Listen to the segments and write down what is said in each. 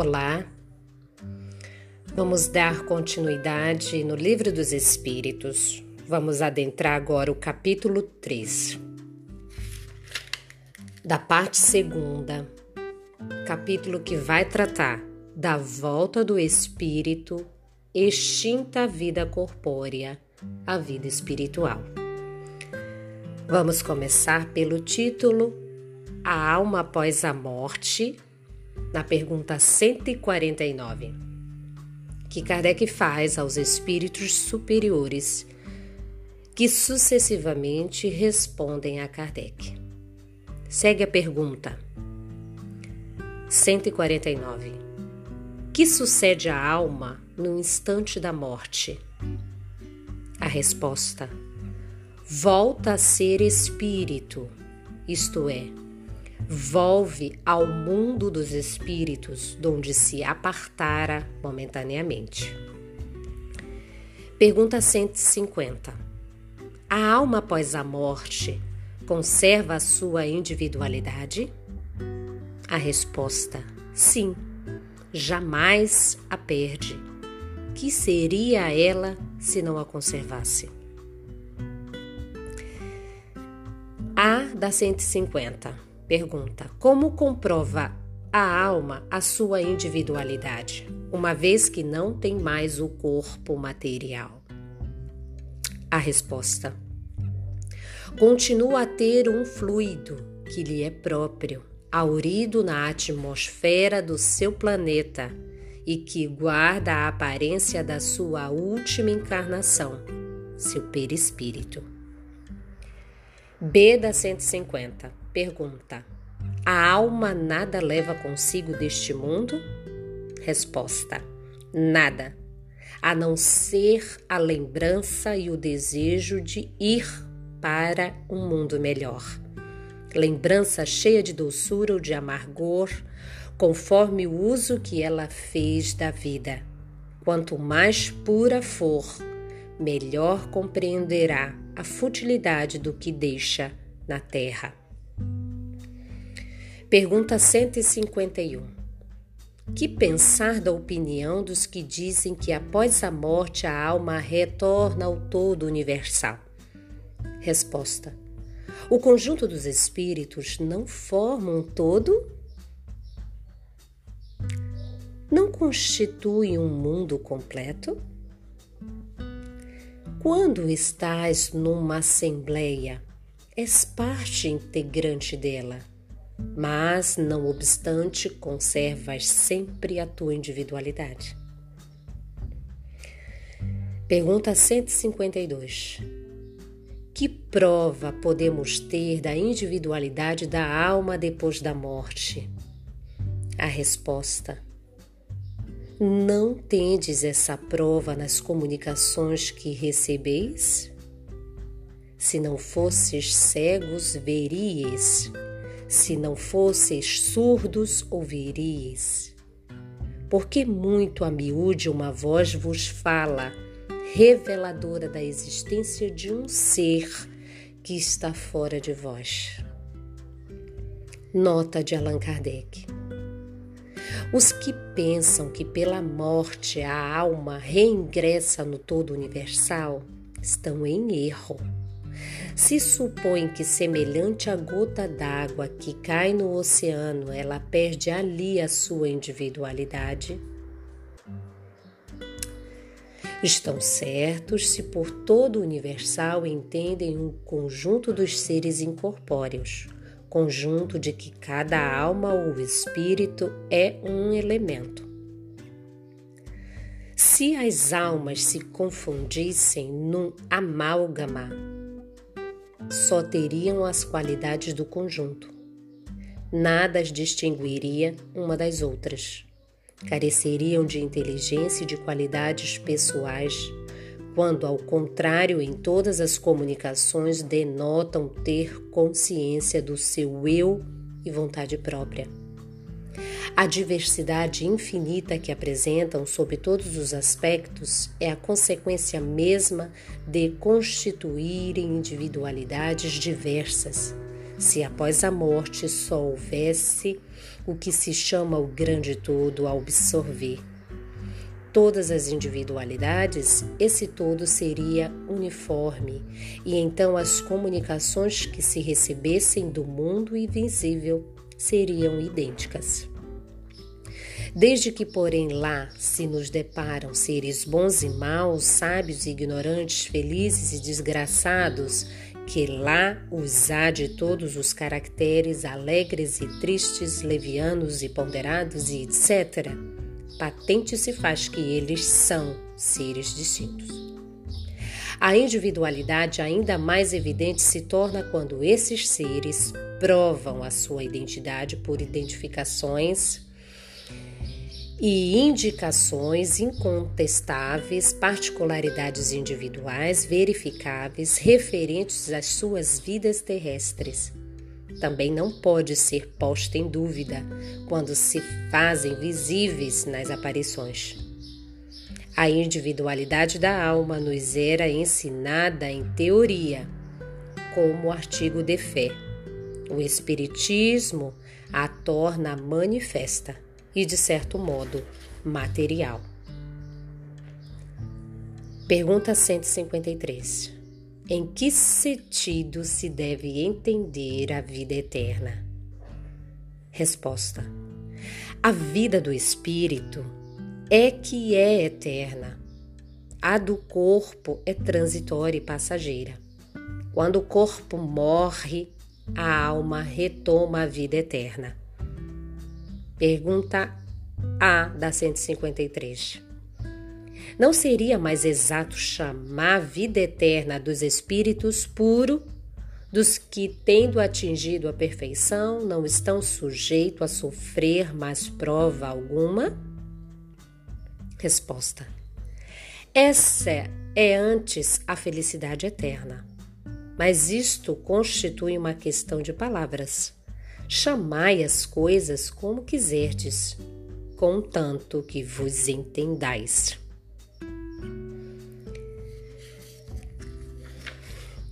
Olá, vamos dar continuidade no Livro dos Espíritos. Vamos adentrar agora o capítulo 3, da parte segunda, capítulo que vai tratar da volta do espírito extinta a vida corpórea, a vida espiritual. Vamos começar pelo título A Alma Após a Morte na pergunta 149, que Kardec faz aos espíritos superiores, que sucessivamente respondem a Kardec. Segue a pergunta 149. Que sucede à alma no instante da morte? A resposta: volta a ser espírito, isto é, volve ao mundo dos espíritos, donde se apartara momentaneamente. Pergunta 150. A alma após a morte conserva a sua individualidade? A resposta: sim, jamais a perde. Que seria ela se não a conservasse? A da 150. Pergunta: Como comprova a alma a sua individualidade, uma vez que não tem mais o corpo material? A resposta: Continua a ter um fluido que lhe é próprio, aurido na atmosfera do seu planeta e que guarda a aparência da sua última encarnação, seu perispírito. B da 150. Pergunta: A alma nada leva consigo deste mundo? Resposta: Nada, a não ser a lembrança e o desejo de ir para um mundo melhor. Lembrança cheia de doçura ou de amargor, conforme o uso que ela fez da vida. Quanto mais pura for, melhor compreenderá a futilidade do que deixa na terra. Pergunta 151. Que pensar da opinião dos que dizem que após a morte a alma retorna ao todo universal? Resposta: O conjunto dos espíritos não forma um todo? Não constitui um mundo completo? Quando estás numa assembleia, és parte integrante dela mas, não obstante, conservas sempre a tua individualidade. Pergunta 152. Que prova podemos ter da individualidade da alma depois da morte? A resposta: Não tendes essa prova nas comunicações que recebeis? Se não fosses cegos, veríeis se não fosseis surdos, ouviríeis. Porque muito a miúde uma voz vos fala, reveladora da existência de um ser que está fora de vós. Nota de Allan Kardec. Os que pensam que pela morte a alma reingressa no todo universal estão em erro. Se supõe que, semelhante à gota d'água que cai no oceano, ela perde ali a sua individualidade, estão certos se por todo o universal entendem um conjunto dos seres incorpóreos, conjunto de que cada alma ou espírito é um elemento. Se as almas se confundissem num amálgama, só teriam as qualidades do conjunto. Nada as distinguiria uma das outras. Careceriam de inteligência e de qualidades pessoais, quando, ao contrário, em todas as comunicações denotam ter consciência do seu eu e vontade própria. A diversidade infinita que apresentam sob todos os aspectos é a consequência mesma de constituírem individualidades diversas, se após a morte só houvesse o que se chama o grande todo a absorver todas as individualidades, esse todo seria uniforme, e então as comunicações que se recebessem do mundo invisível seriam idênticas. Desde que, porém, lá se nos deparam seres bons e maus, sábios e ignorantes, felizes e desgraçados, que lá os há de todos os caracteres alegres e tristes, levianos e ponderados e etc., patente se faz que eles são seres distintos. A individualidade ainda mais evidente se torna quando esses seres provam a sua identidade por identificações e indicações incontestáveis, particularidades individuais verificáveis referentes às suas vidas terrestres também não pode ser posta em dúvida quando se fazem visíveis nas aparições. A individualidade da alma nos era ensinada em teoria, como artigo de fé. O Espiritismo a torna manifesta e, de certo modo, material. Pergunta 153. Em que sentido se deve entender a vida eterna? Resposta: A vida do espírito é que é eterna. A do corpo é transitória e passageira. Quando o corpo morre, a alma retoma a vida eterna. Pergunta A da 153. Não seria mais exato chamar a vida eterna dos espíritos puro, dos que, tendo atingido a perfeição, não estão sujeitos a sofrer mais prova alguma? Resposta: Essa é antes a felicidade eterna. Mas isto constitui uma questão de palavras. Chamai as coisas como quiserdes, contanto que vos entendais.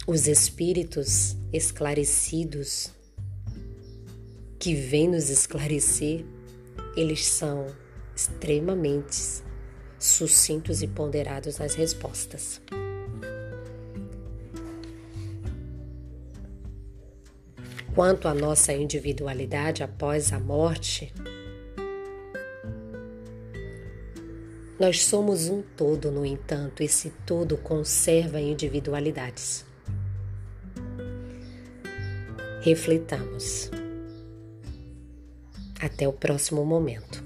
Os espíritos esclarecidos que vêm nos esclarecer, eles são extremamente sucintos e ponderados nas respostas. Quanto à nossa individualidade após a morte, nós somos um todo, no entanto, esse todo conserva individualidades reflitamos. Até o próximo momento.